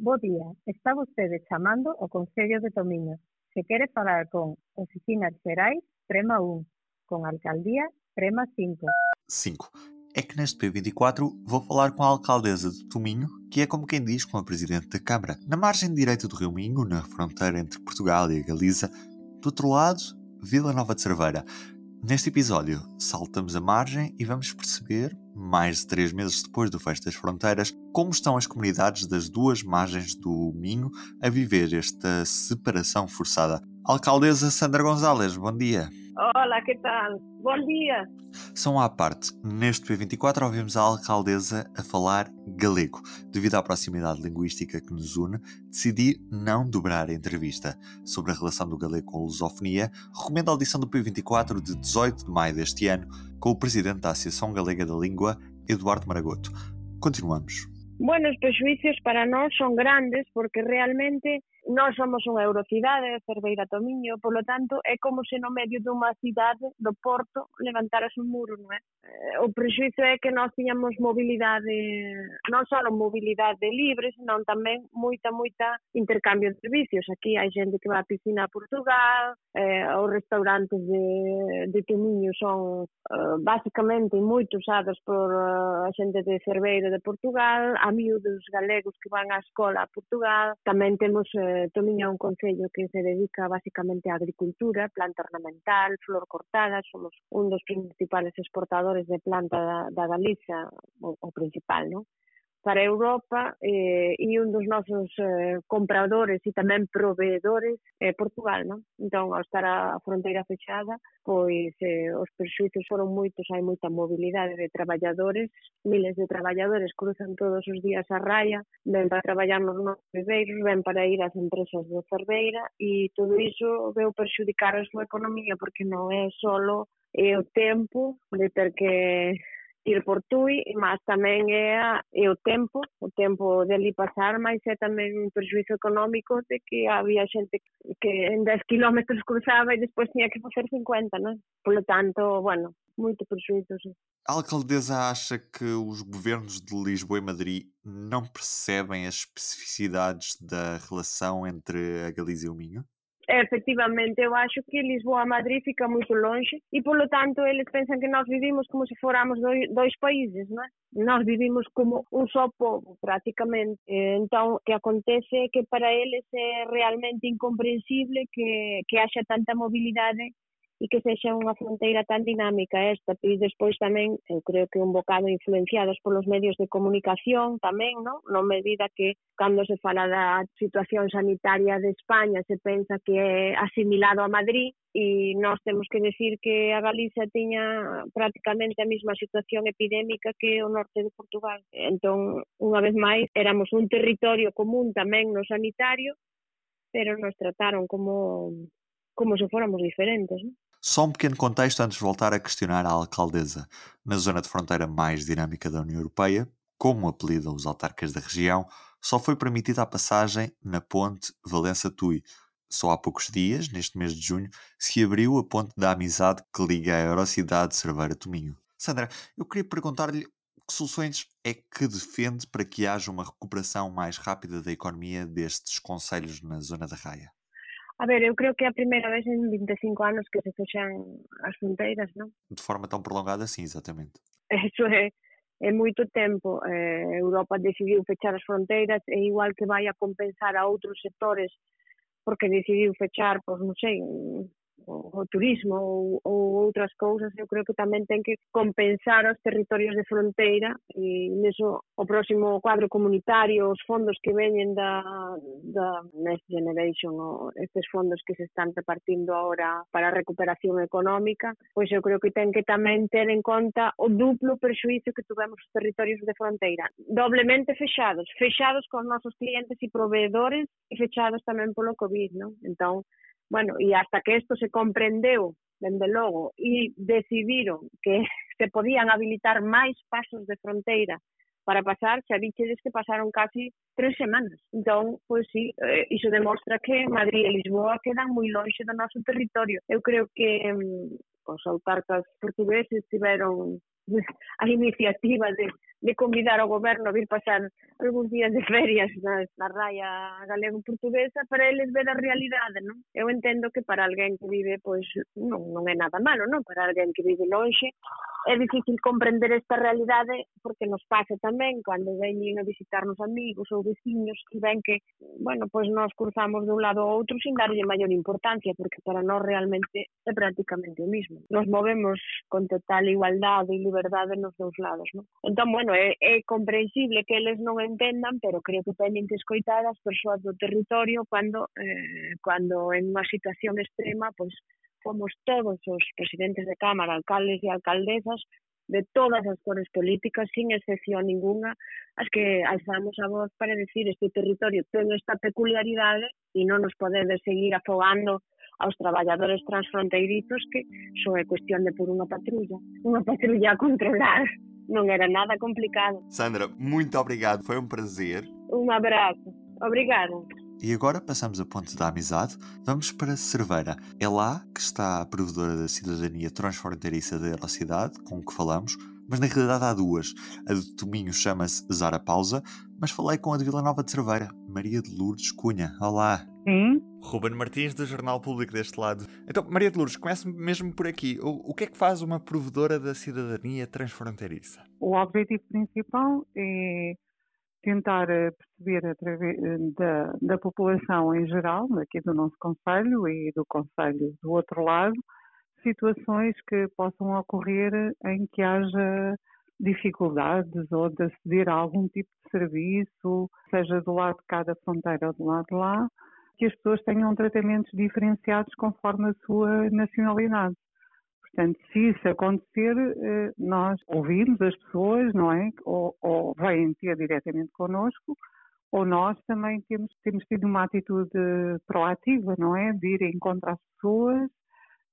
Bo día, está vostede chamando o Concello de Tomiño. Se quere falar con Oficinas Xerais, prema 1. Con Alcaldía, prema 5. 5. É que neste P24 vou falar com a alcaldesa de Tominho, que é como quem diz com a presidente da Câmara. Na margem direita do Rio Minho, na fronteira entre Portugal e a Galiza, do outro lado, Vila Nova de Cerveira. Neste episódio, saltamos a margem e vamos perceber, mais de três meses depois do Fecho das Fronteiras, como estão as comunidades das duas margens do Minho a viver esta separação forçada. Alcaldesa Sandra Gonzalez, bom dia. Olá, que tal? Bom dia. São à parte, neste P24 ouvimos a alcaldesa a falar galego. Devido à proximidade linguística que nos une, decidi não dobrar a entrevista. Sobre a relação do galego com a lusofonia, recomendo a audição do P24 de 18 de maio deste ano, com o presidente da Associação Galega da Língua, Eduardo Maragoto. Continuamos. Bueno, os prejuicios para nós son grandes porque realmente nós somos unha eurocidade, Cerveira Tomiño, polo tanto, é como se no medio dunha cidade do Porto levantaras un muro, non é? Eh, o prexuizo é que nós tiñamos mobilidade, non só mobilidade libre, senón tamén moita, moita intercambio de servicios. Aquí hai xente que va a piscina a Portugal, eh, os restaurantes de, de Tomiño son eh, basicamente moito usados por eh, a xente de Cerveira de Portugal, a miúdos galegos que van á escola a Portugal, tamén temos eh, É un concello que se dedica basicamente á agricultura, planta ornamental, flor cortada, somos un dos principales exportadores de planta da, da o principal, non? para Europa eh, e un dos nosos eh, compradores e tamén proveedores é eh, Portugal, non? Entón, ao estar a fronteira fechada, pois eh, os perxuizos foron moitos, hai moita mobilidade de traballadores, miles de traballadores cruzan todos os días a raya, ven para traballar nos nosos bebeiros, ven para ir ás empresas de Cerveira e todo iso veu perxudicar a súa economía porque non é solo é o tempo de ter que ir por Tui, mas tamén é, é o tempo, o tempo de ali pasar, mas é tamén un perjuízo económico de que había xente que en 10 kilómetros cruzaba e despois tiña que facer 50, non? Polo tanto, bueno, muito prejuízo. A alcaldesa acha que os governos de Lisboa e Madrid não percebem as especificidades da relação entre a Galiza e o Minho? Efectivamente, eu acho que Lisboa a Madrid fica moito longe e, polo tanto, eles pensan que nós vivimos como se fóramos dois, dois países, non é? Nós vivimos como un só povo, prácticamente. Entón, o que acontece é que para eles é realmente incomprensible que, que haxa tanta mobilidade e que sexa unha fronteira tan dinámica esta, e despois tamén, eu creo que un bocado influenciados polos medios de comunicación tamén, non? No medida que cando se fala da situación sanitaria de España se pensa que é asimilado a Madrid e nós temos que decir que a Galiza tiña prácticamente a mesma situación epidémica que o norte de Portugal. Entón, unha vez máis, éramos un territorio común tamén no sanitario, pero nos trataron como como se fóramos diferentes. ¿no? Só um pequeno contexto antes de voltar a questionar a alcaldesa. Na zona de fronteira mais dinâmica da União Europeia, como apelidam os autarcas da região, só foi permitida a passagem na ponte Valença-Tui. Só há poucos dias, neste mês de junho, se abriu a ponte da amizade que liga a Eurocidade Cerveira-Tominho. Sandra, eu queria perguntar-lhe que soluções é que defende para que haja uma recuperação mais rápida da economia destes conselhos na zona da Raia? A ver, eu creo que é a primeira vez en 25 anos que se fechan as fronteiras, non? De forma tan prolongada, sim, exactamente. Eso é, é moito tempo. Eh, Europa decidiu fechar as fronteiras e igual que vai a compensar a outros sectores porque decidiu fechar, pois non sei, o, o turismo ou, ou outras cousas, eu creo que tamén ten que compensar os territorios de fronteira e neso o próximo cuadro comunitario, os fondos que veñen da, da Next Generation, ou estes fondos que se están repartindo agora para a recuperación económica, pois eu creo que ten que tamén ter en conta o duplo perxuizo que tuvemos os territorios de fronteira, doblemente fechados, fechados con nosos clientes e proveedores e fechados tamén polo COVID, non? Entón, bueno, e hasta que isto se comprendeu, dende logo, e decidiron que se podían habilitar máis pasos de fronteira para pasar, xa dichedes que pasaron casi tres semanas. Entón, pois sí, eh, iso demostra que Madrid e Lisboa quedan moi lonxe do noso territorio. Eu creo que mm, os autarcas portugueses tiveron a iniciativa de de convidar ao goberno a vir pasar algúns días de ferias na, na raya galego-portuguesa para eles ver a realidade, non? Eu entendo que para alguén que vive, pois, non, non é nada malo, non? Para alguén que vive lonxe, é difícil comprender esta realidade porque nos pasa tamén cando veñen a visitarnos amigos ou veciños e ven que, bueno, pois nos cruzamos de un lado ao outro sin darlle maior importancia porque para nós realmente é prácticamente o mismo. Nos movemos con total igualdade e liberdade nos dous lados, non? Entón, bueno, bueno, é, é comprensible que eles non entendan, pero creo que teñen que escoitar as persoas do territorio cando, eh, cando en unha situación extrema, pois, fomos todos os presidentes de Cámara, alcaldes e alcaldesas de todas as cores políticas, sin excepción ninguna, as que alzamos a voz para decir este territorio ten esta peculiaridade e non nos podedes seguir afogando aos traballadores transfronteirizos que só é cuestión de por unha patrulla, unha patrulla a controlar. Non era nada complicado. Sandra, muito obrigado, foi um prazer. Un abrazo. Obrigada. E agora passamos a ponte da amizade, vamos para Cerveira. É lá que está a provedora da cidadania transfronteiriça da cidade, com o que falamos, mas na realidade há duas. A de Tominho chama-se Zara Pausa, mas falei com a de Vila Nova de Cerveira, Maria de Lourdes Cunha. Olá. Sim. Ruben Martins, do Jornal Público deste lado. Então, Maria de Lourdes, comece mesmo por aqui. O, o que é que faz uma provedora da cidadania transfronteiriça? O objetivo principal é tentar eh, perceber através eh, da, da população em geral, aqui do nosso Conselho e do Conselho do outro lado, situações que possam ocorrer em que haja dificuldades ou de aceder a algum tipo de serviço, seja do lado de cá da fronteira ou do lado de lá, que as pessoas tenham tratamentos diferenciados conforme a sua nacionalidade. Portanto, se isso acontecer, eh, nós ouvimos as pessoas, não é? Ou, ou vêm ter diretamente connosco, ou nós também temos, temos tido uma atitude proativa, não é? De ir encontrar as pessoas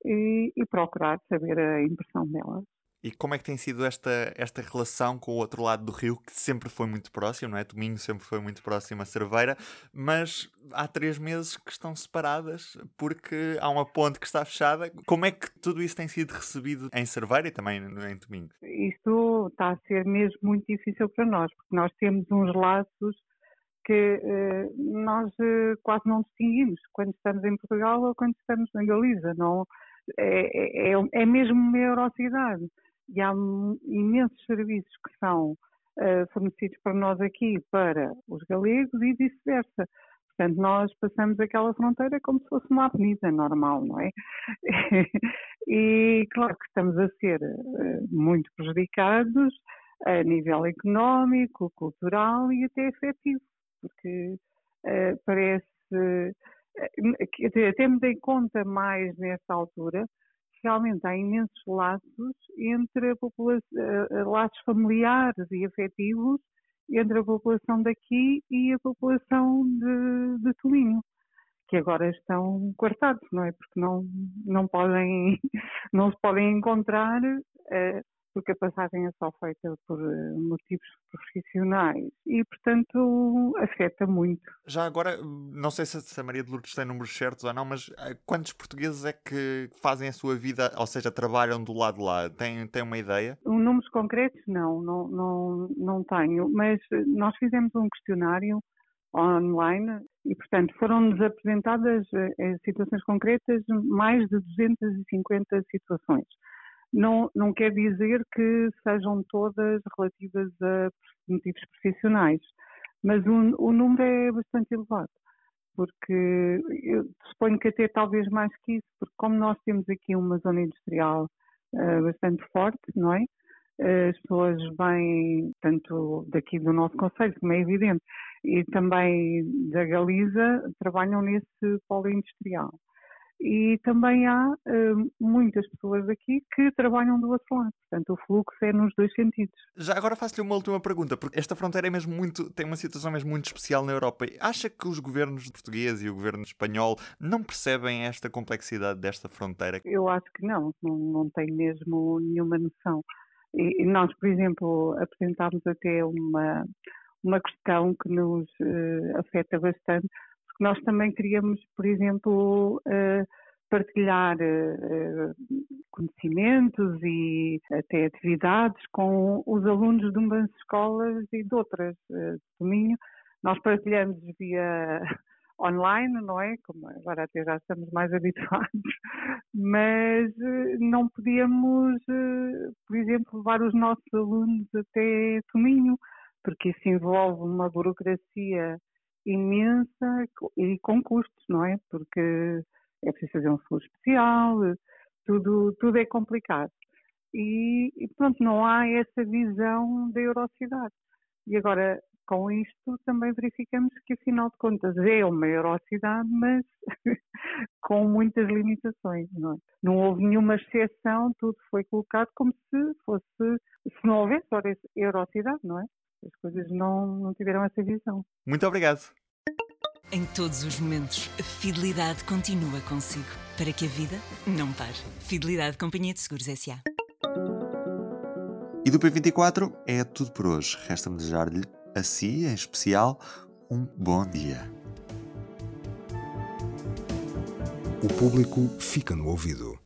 e, e procurar saber a impressão delas. E como é que tem sido esta, esta relação com o outro lado do rio, que sempre foi muito próximo, não é? Tominho sempre foi muito próximo a Cerveira, mas há três meses que estão separadas porque há uma ponte que está fechada. Como é que tudo isso tem sido recebido em Cerveira e também em Tominho? Isto está a ser mesmo muito difícil para nós, porque nós temos uns laços que eh, nós eh, quase não distinguimos quando estamos em Portugal ou quando estamos na Galiza. Não, é, é, é, é mesmo uma eurocidade e há imensos serviços que são uh, fornecidos para nós aqui para os galegos e vice-versa. Portanto, nós passamos aquela fronteira como se fosse uma avenida normal, não é? e claro que estamos a ser uh, muito prejudicados a nível económico, cultural e até afetivo, porque uh, parece, uh, temos em conta mais nesta altura realmente há imensos laços entre a população, eh, laços familiares e afetivos entre a população daqui e a população de, de Tolinho, que agora estão cortados, não é? Porque não, não podem, não se podem encontrar, uh, porque a passagem é só feita por eh, motivos profissionais e, portanto, afeta muito. Já agora, não sei se a Maria de Lourdes tem números certos ou não, mas eh, quantos portugueses é que fazem a sua vida, ou seja, trabalham do lado de lá? Tem, tem uma ideia? Um, números concretos, não, não, não, não tenho, mas nós fizemos um questionário online e, portanto, foram-nos apresentadas eh, situações concretas mais de 250 situações. Não, não quer dizer que sejam todas relativas a motivos profissionais, mas o, o número é bastante elevado, porque eu suponho que até talvez mais que isso, porque como nós temos aqui uma zona industrial uh, bastante forte, não é? As pessoas vêm tanto daqui do nosso Conselho, como é evidente, e também da Galiza, trabalham nesse polo industrial e também há uh, muitas pessoas aqui que trabalham do outro lado. Portanto, o fluxo é nos dois sentidos. Já agora faço-lhe uma última pergunta, porque esta fronteira é mesmo muito, tem uma situação mesmo muito especial na Europa. Acha que os governos português e o governo espanhol não percebem esta complexidade desta fronteira? Eu acho que não, não, não tem mesmo nenhuma noção. E nós, por exemplo, apresentámos até uma, uma questão que nos uh, afeta bastante, nós também queríamos, por exemplo, uh, partilhar uh, conhecimentos e até atividades com os alunos de umas escolas e de outras uh, do Minho. Nós partilhamos via online, não é? Como agora até já estamos mais habituados, mas não podíamos, por exemplo, levar os nossos alunos até Tominho, porque isso envolve uma burocracia imensa e com custos, não é? Porque é preciso fazer um seguro especial, tudo, tudo é complicado. E, e pronto, não há essa visão da eurocidade. E agora, com isto, também verificamos que, afinal de contas, é uma eurocidade, mas com muitas limitações. Não, é? não houve nenhuma exceção, tudo foi colocado como se fosse, se não houvesse eurocidade, não é? As coisas não, não tiveram essa visão. Muito obrigado. Em todos os momentos, a fidelidade continua consigo, para que a vida não pare. Fidelidade Companhia de Seguros S.A. E do P24 é tudo por hoje. Resta-me desejar-lhe, a si em especial, um bom dia. O público fica no ouvido.